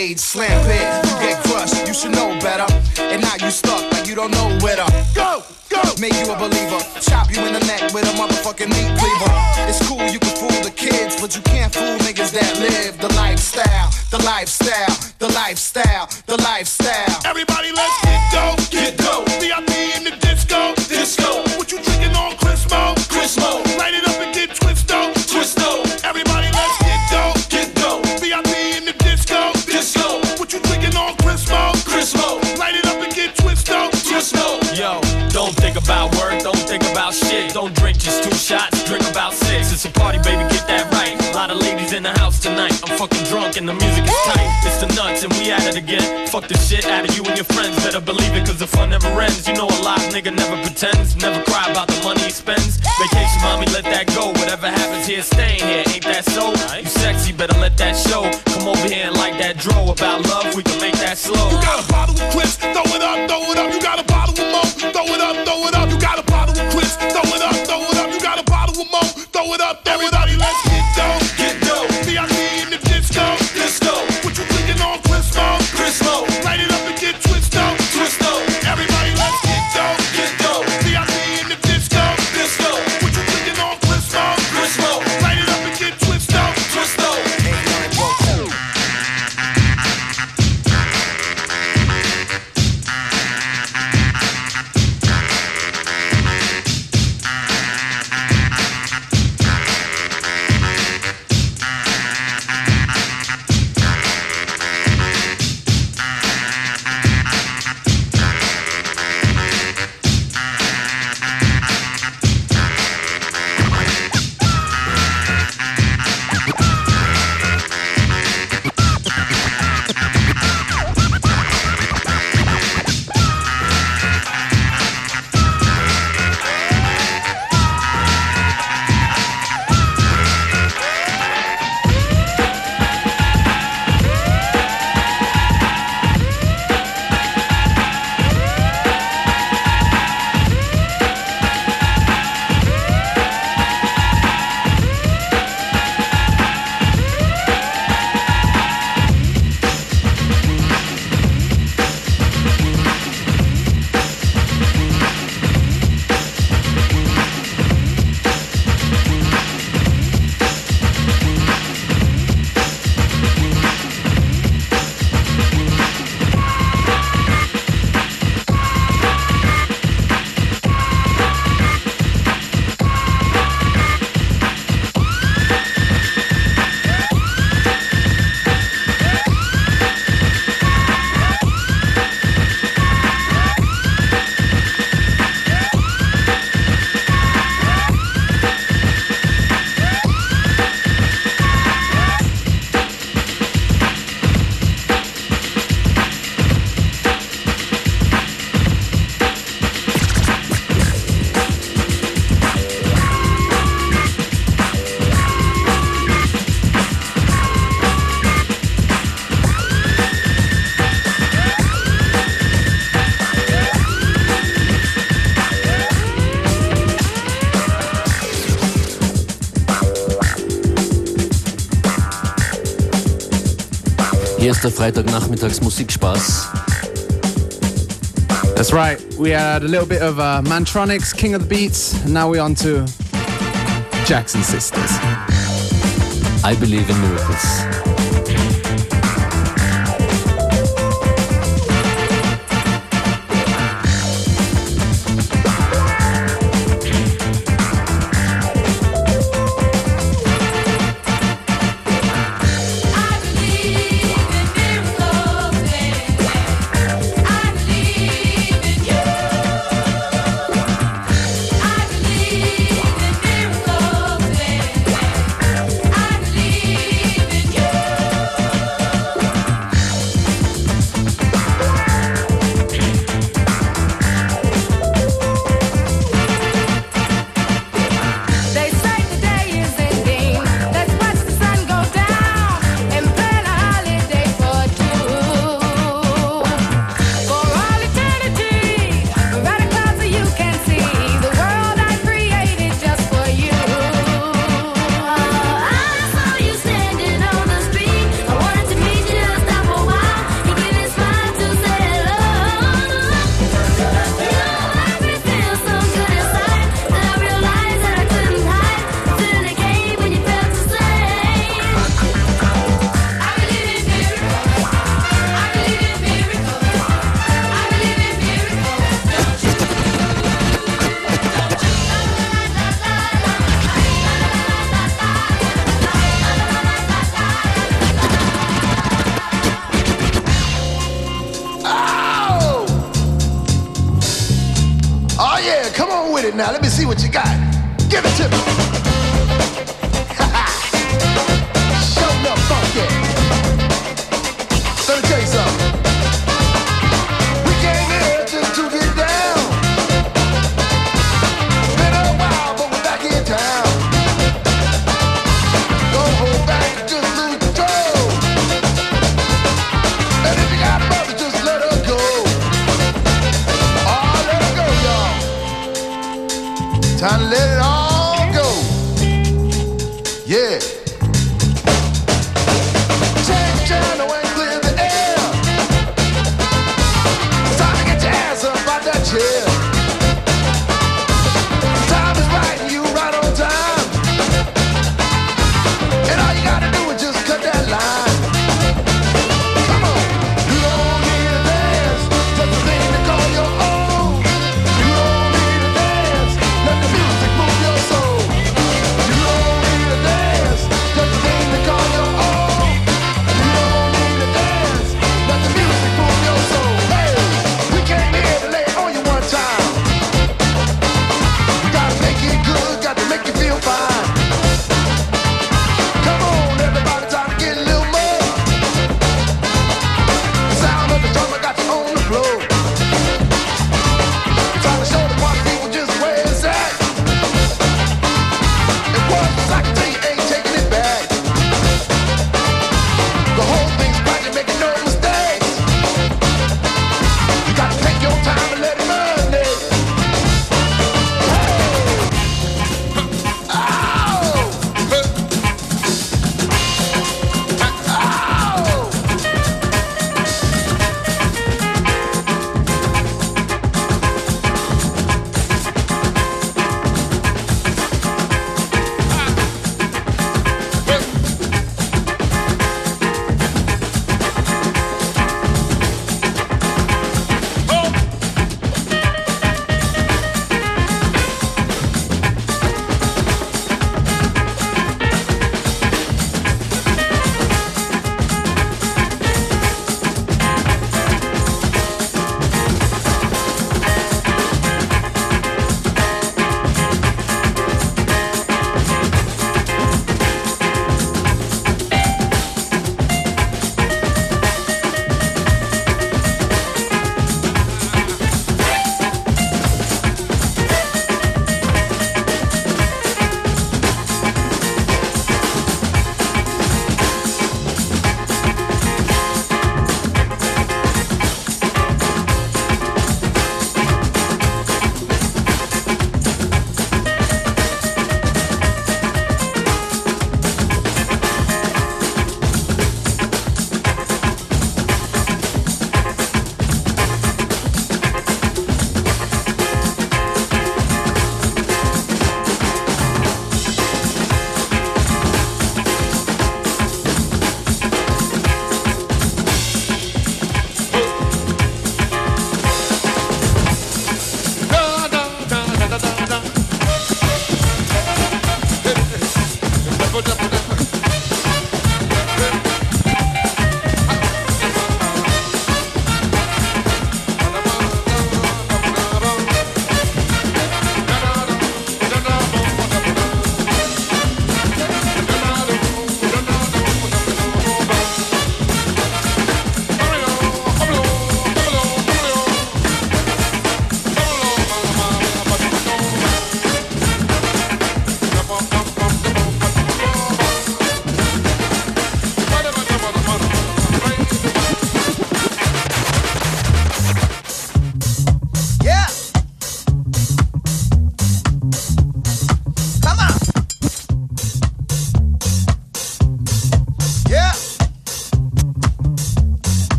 shade. shit out of you and your friends. Better believe it, cause the fun never ends. You know a live nigga never pretends, never cry about the money he spends. Vacation, mommy, let that go. Whatever happens here, staying here, ain't that so? You sexy, better let that show. Come over here and like that draw. about love, we can make that slow. You got a problem Spaß, der Musikspaß. That's right, we had a little bit of uh, Mantronix, King of the Beats, and now we're on to Jackson Sisters. I believe in miracles.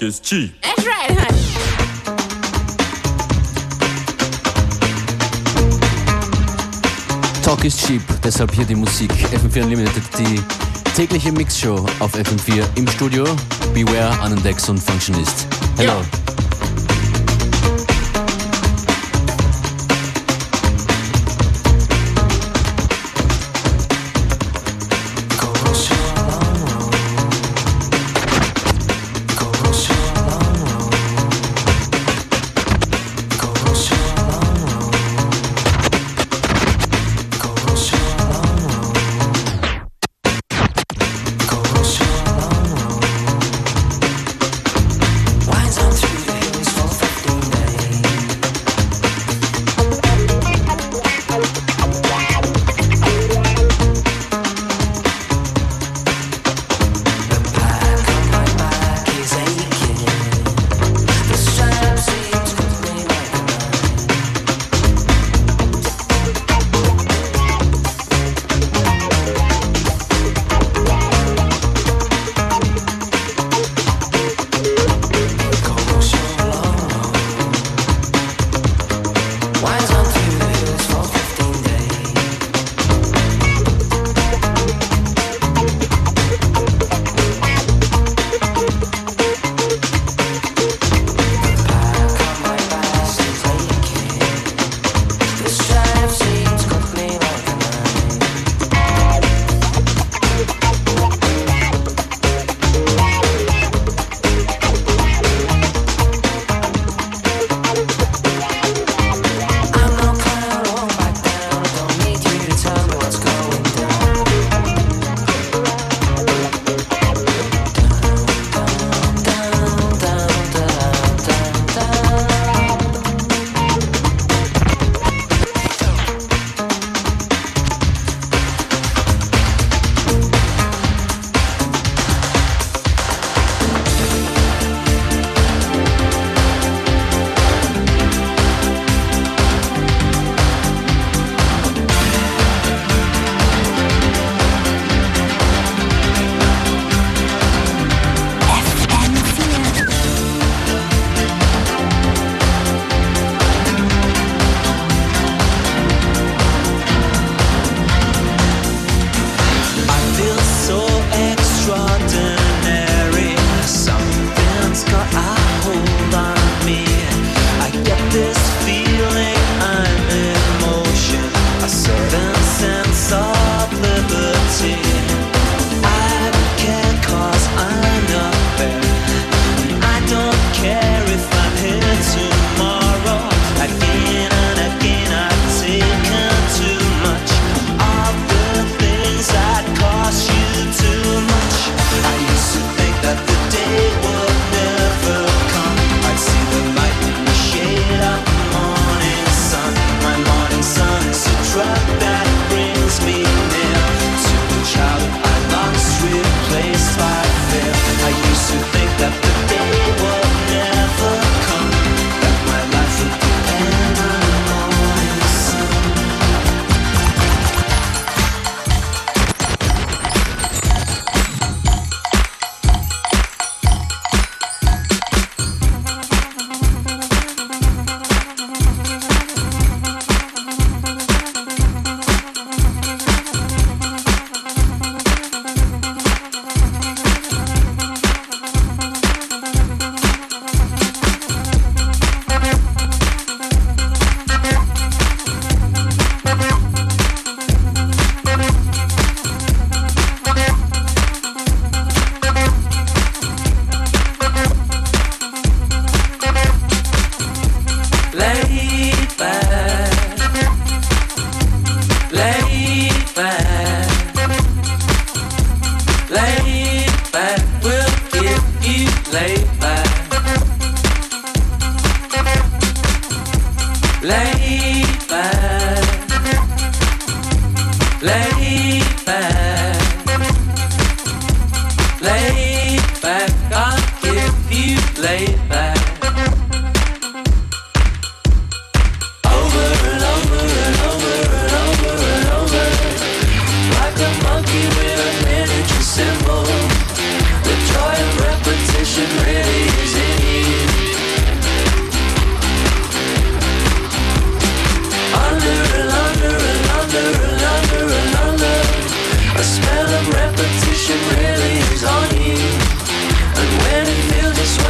Talk is cheap. That's right, honey. Talk is cheap, deshalb hier die Musik. FM4 Unlimited, die tägliche Mixshow auf FM4 im Studio. Beware, Anandex und Functionist. Hello. symbol.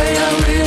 way I really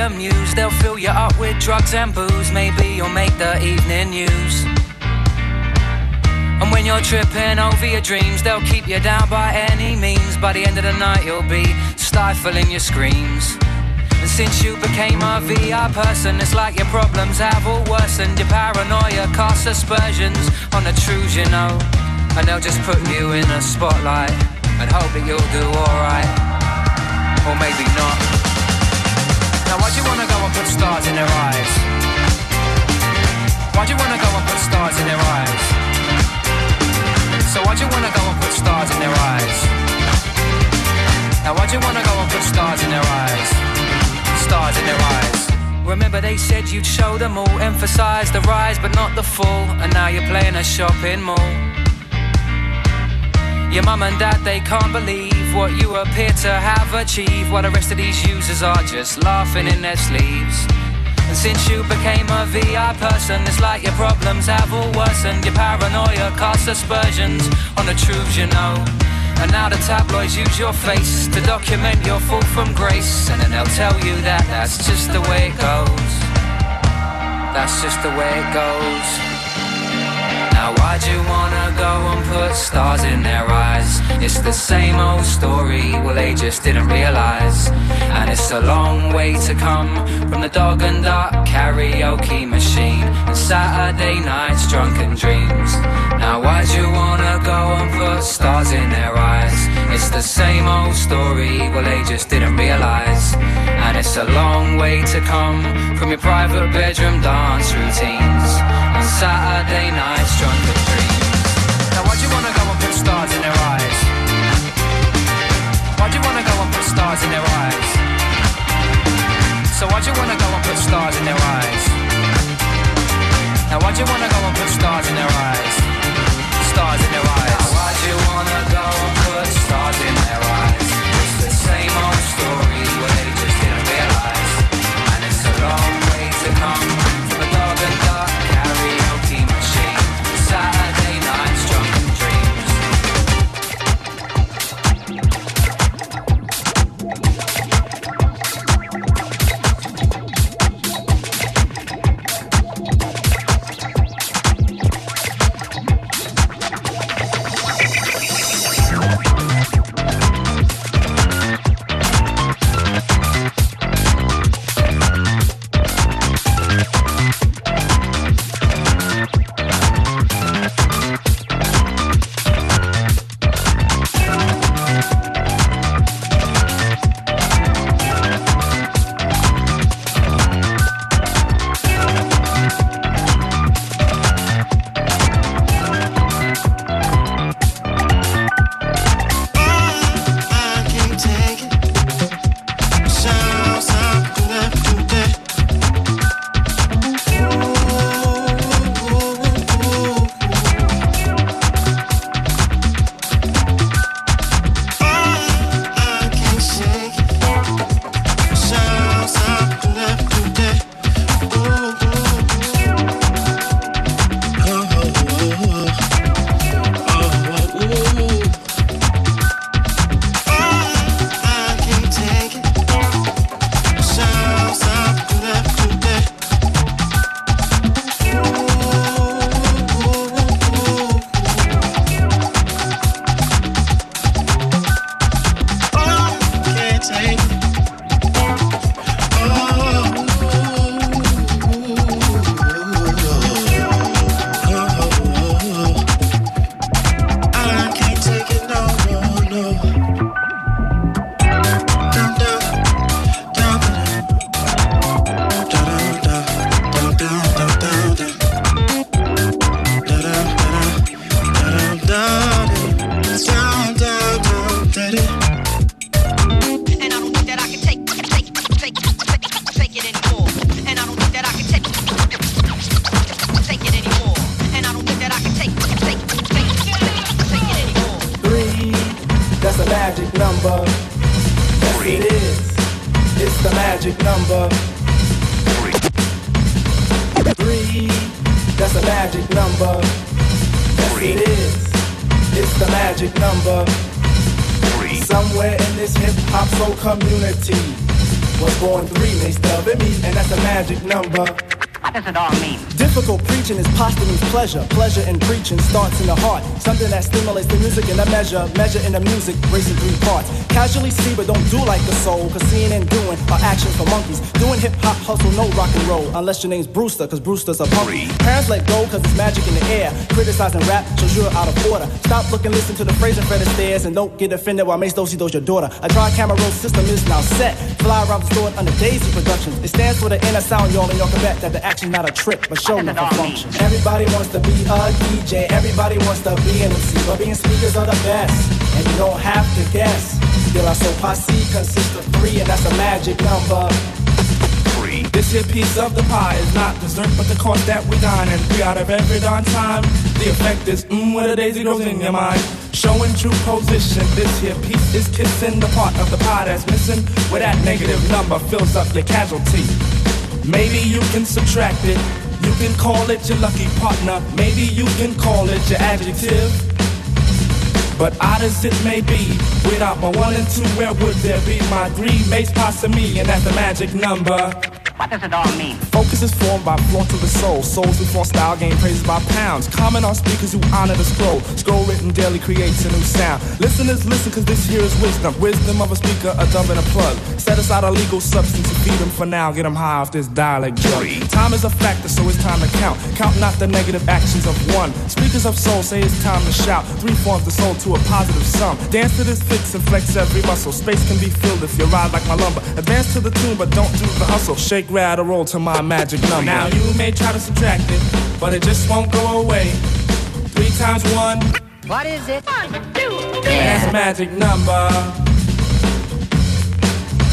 amused. They'll fill you up with drugs and booze. Maybe you'll make the evening news. And when you're tripping over your dreams, they'll keep you down by any means. By the end of the night, you'll be stifling your screams. And since you became a VI person, it's like your problems have all worsened. Your paranoia casts aspersions on the truths you know. And they'll just put you in a spotlight and hope that you'll do alright. Or maybe not. Now, why'd you wanna go and put stars in their eyes? Why'd you wanna go and put stars in their eyes? So, why'd you wanna go and put stars in their eyes? Now, why'd you wanna go and put stars in their eyes? stars in their eyes. Remember they said you'd show them all, emphasize the rise but not the fall, and now you're playing a shopping mall. Your mum and dad, they can't believe what you appear to have achieved, while the rest of these users are just laughing in their sleeves. And since you became a VI person, it's like your problems have all worsened. Your paranoia casts aspersions on the truths you know. And now the tabloids use your face to document your fall from grace. And then they'll tell you that that's just the way it goes. That's just the way it goes. Now why'd you wanna go and put stars in their eyes? It's the same old story, well they just didn't realize And it's a long way to come from the dog and duck karaoke machine And Saturday nights drunken dreams Now why'd you wanna go and put stars in their eyes? It's the same old story, well they just didn't realize And it's a long way to come from your private bedroom dance routines Saturday nights drunken now why'd you wanna go and put stars in their eyes? Why'd you wanna go and put stars in their eyes? So why'd you wanna go and put stars in their eyes? Now why'd you wanna go and put stars in their eyes? Stars in their eyes. Now why'd you wanna go The magic number. Three, that's a magic number. Yes, it is. It's the magic number. Somewhere in this hip hop soul community, Was born three, they stub me, and that's a magic number. What does it all mean? Difficult preaching is Posdnuos pleasure. Pleasure in preaching starts in the heart. Something that stimulates the music in a measure. Measure in the music, racing three parts. Casually see, but don't do like the soul. Cause seeing and doing are actions for monkeys. Doing hip hop hustle, no rock and roll. Unless your name's Brewster, cause Brewster's a punk. Parents let go, cause it's magic in the air. Criticizing rap shows you're out of order. Stop looking, listen to the phrase in front of stairs. And don't get offended while Mace Dosey does your daughter. A dry camera roll system is now set. Fly around the store under Daisy Productions. It stands for the inner sound, y'all, and y'all can bet that the action's not a trick, but show me for function. Everybody wants to be a DJ, everybody wants to be an MC, but being speakers are the best, and you don't have to guess. Still, our so posse consists of three, and that's a magic number. Three. This here piece of the pie is not dessert, but the cost that we dine, and three out of every darn time. The effect is mmm, where a daisy grows in your mind. Showing true position, this here piece is kissing the part of the pie that's missing, where that negative number fills up your casualty. Maybe you can subtract it. You can call it your lucky partner. Maybe you can call it your adjective. But odd as it may be, without my one and two, where would there be my three mates passing me? And that's the magic number. What does it all mean? Focus is formed by floor to the soul. Souls who form style gain praises by pounds. Comment on speakers who honor the scroll. Scroll written daily creates a new sound. Listeners, listen, cause this here is wisdom. Wisdom of a speaker, a dumb and a plug. Set aside a legal substance to feed them for now. Get them high off this dialect drug. Time is a factor, so it's time to count. Count not the negative actions of one. Speakers of soul say it's time to shout. Three forms the soul to a positive sum. Dance to this fix and flex every muscle. Space can be filled if you ride like my lumber. Advance to the tune, but don't do the hustle. Shake, rattle, roll to my magic number. Now you may try to subtract it, but it just won't go away. Three times one, What is it? One, two, that's magic number.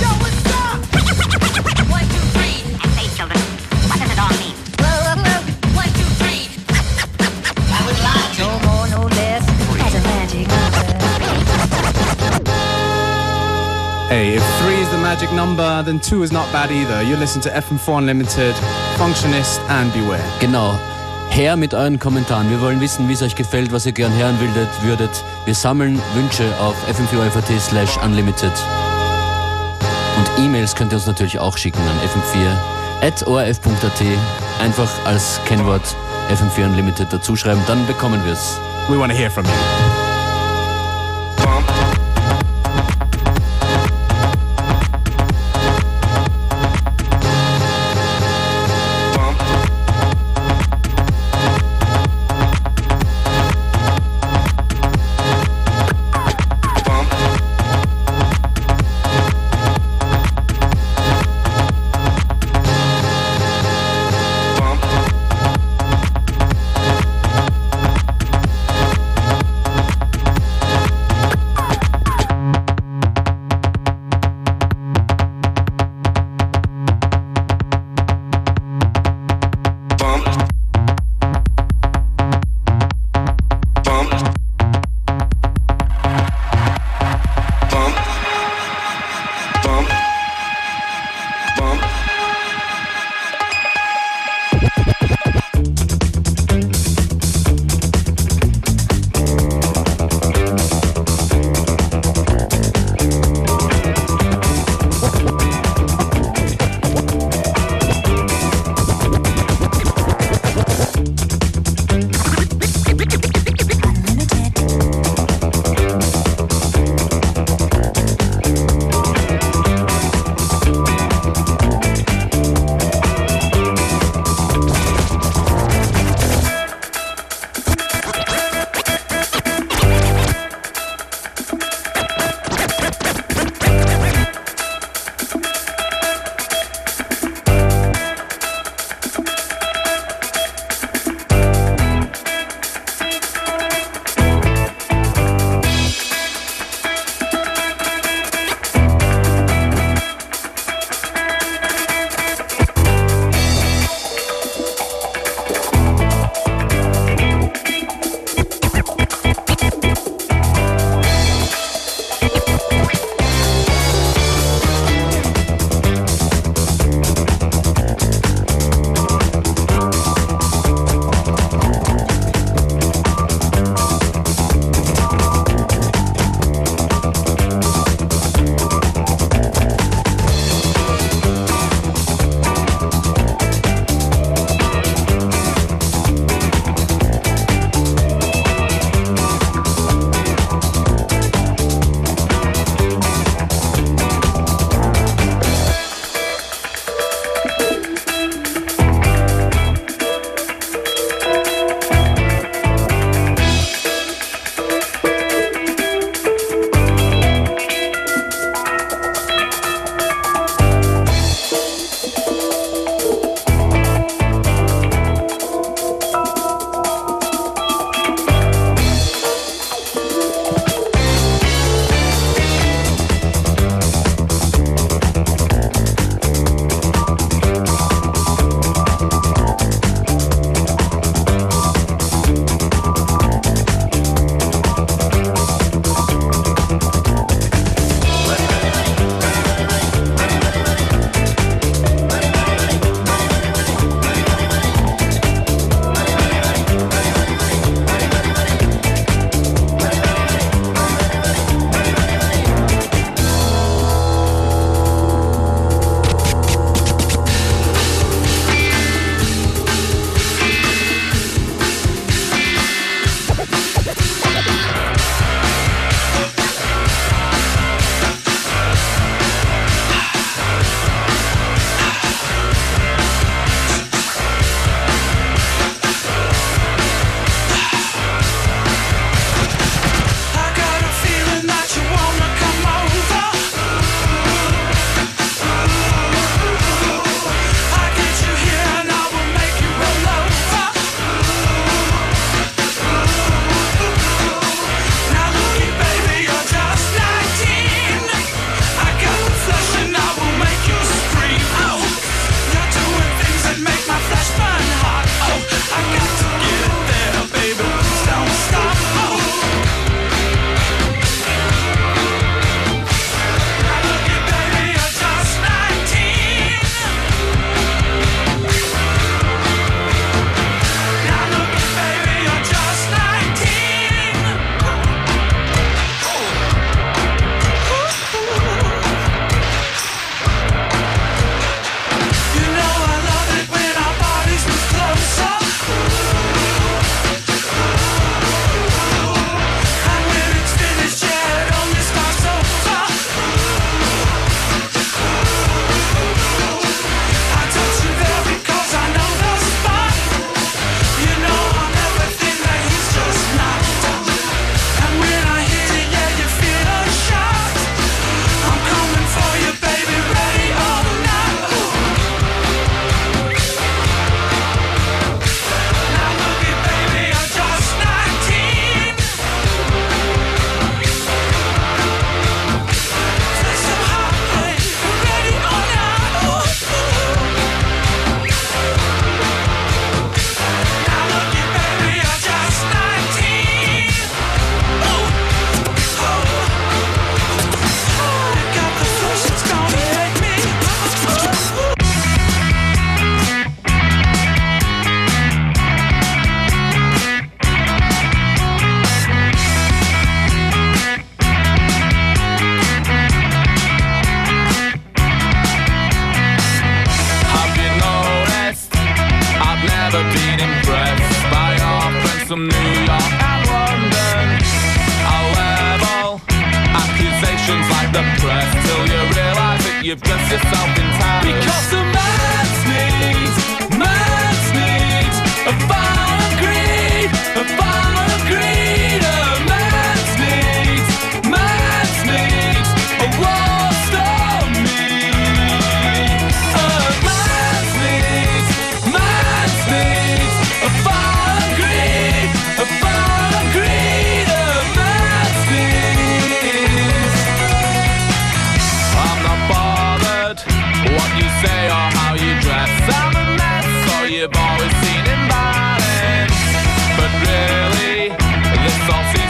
Yo, what's up? One, two, three. I say, children, what does it all mean? One, two, three. I was lying. No more, no less. That's a magic number. Hey, if three is the magic number, then two is not bad either. You listen to FM4 Unlimited, Functionist, and Beware. Genau. Her mit euren Kommentaren. Wir wollen wissen, wie es euch gefällt, was ihr gern hören würdet. würdet. Wir sammeln Wünsche auf fm4 slash unlimited. Und E-Mails könnt ihr uns natürlich auch schicken an fm4.orf.at. Einfach als Kennwort FM4 Unlimited dazuschreiben, dann bekommen wir es. We want to hear from you.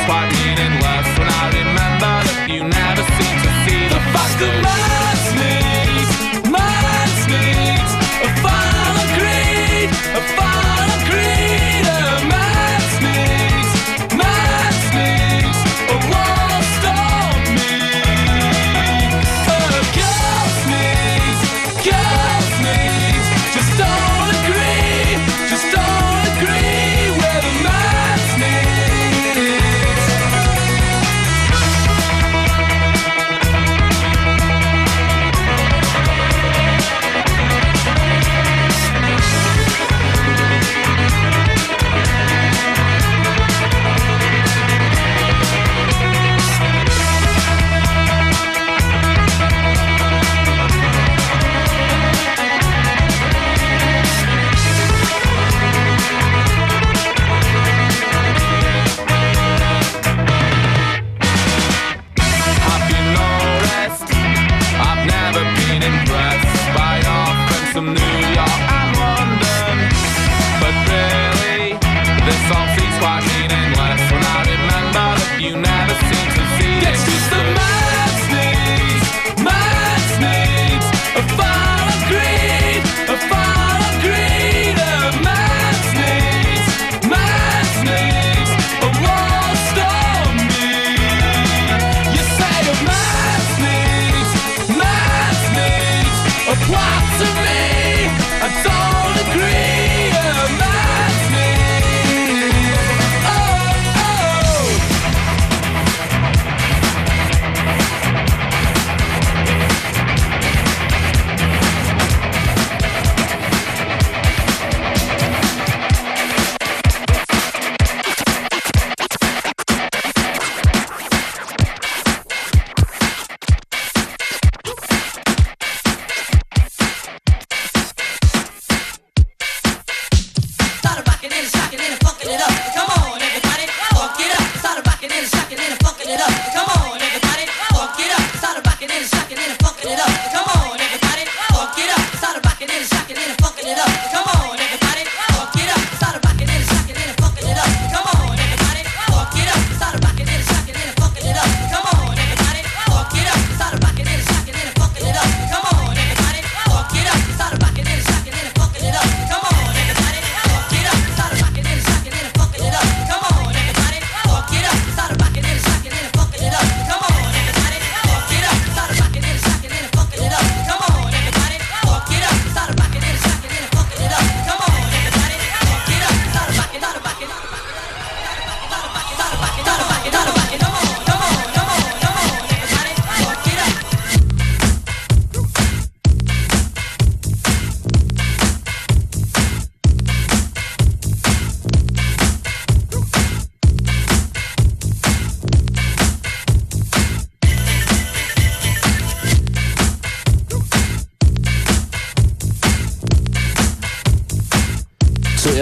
Five. to me.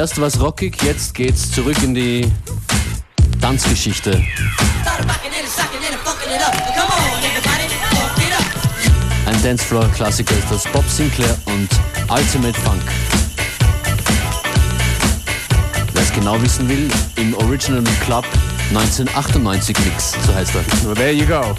Erst war's rockig, jetzt geht's zurück in die Tanzgeschichte. Ein Dancefloor-Klassiker ist das Bob Sinclair und Ultimate Funk. Wer es genau wissen will, im Original Club 1998 Mix, so heißt er. Well, there you go.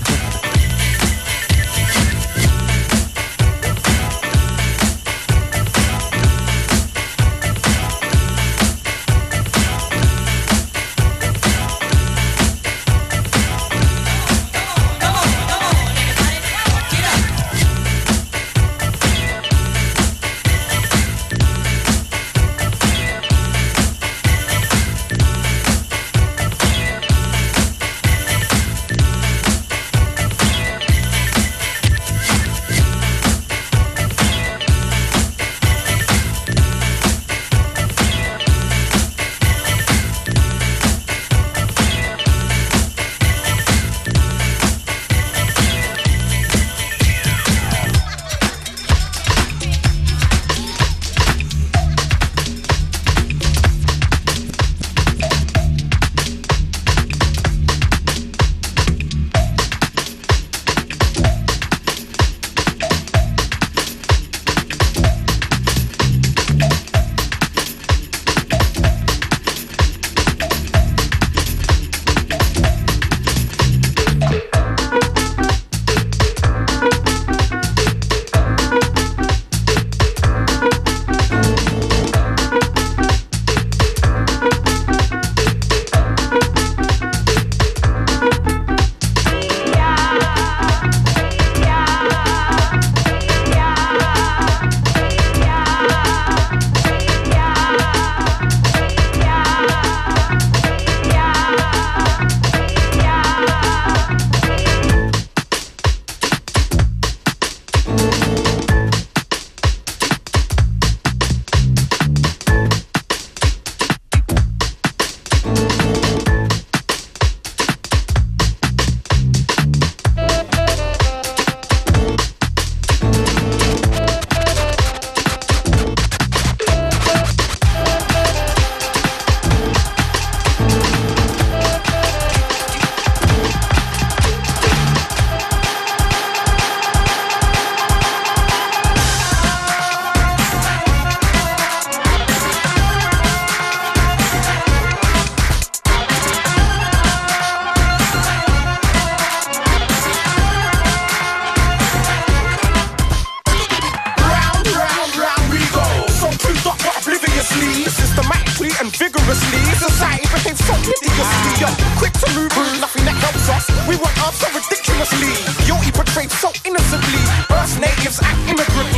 Guilty portrayed so innocently. Earth natives act immigrantly.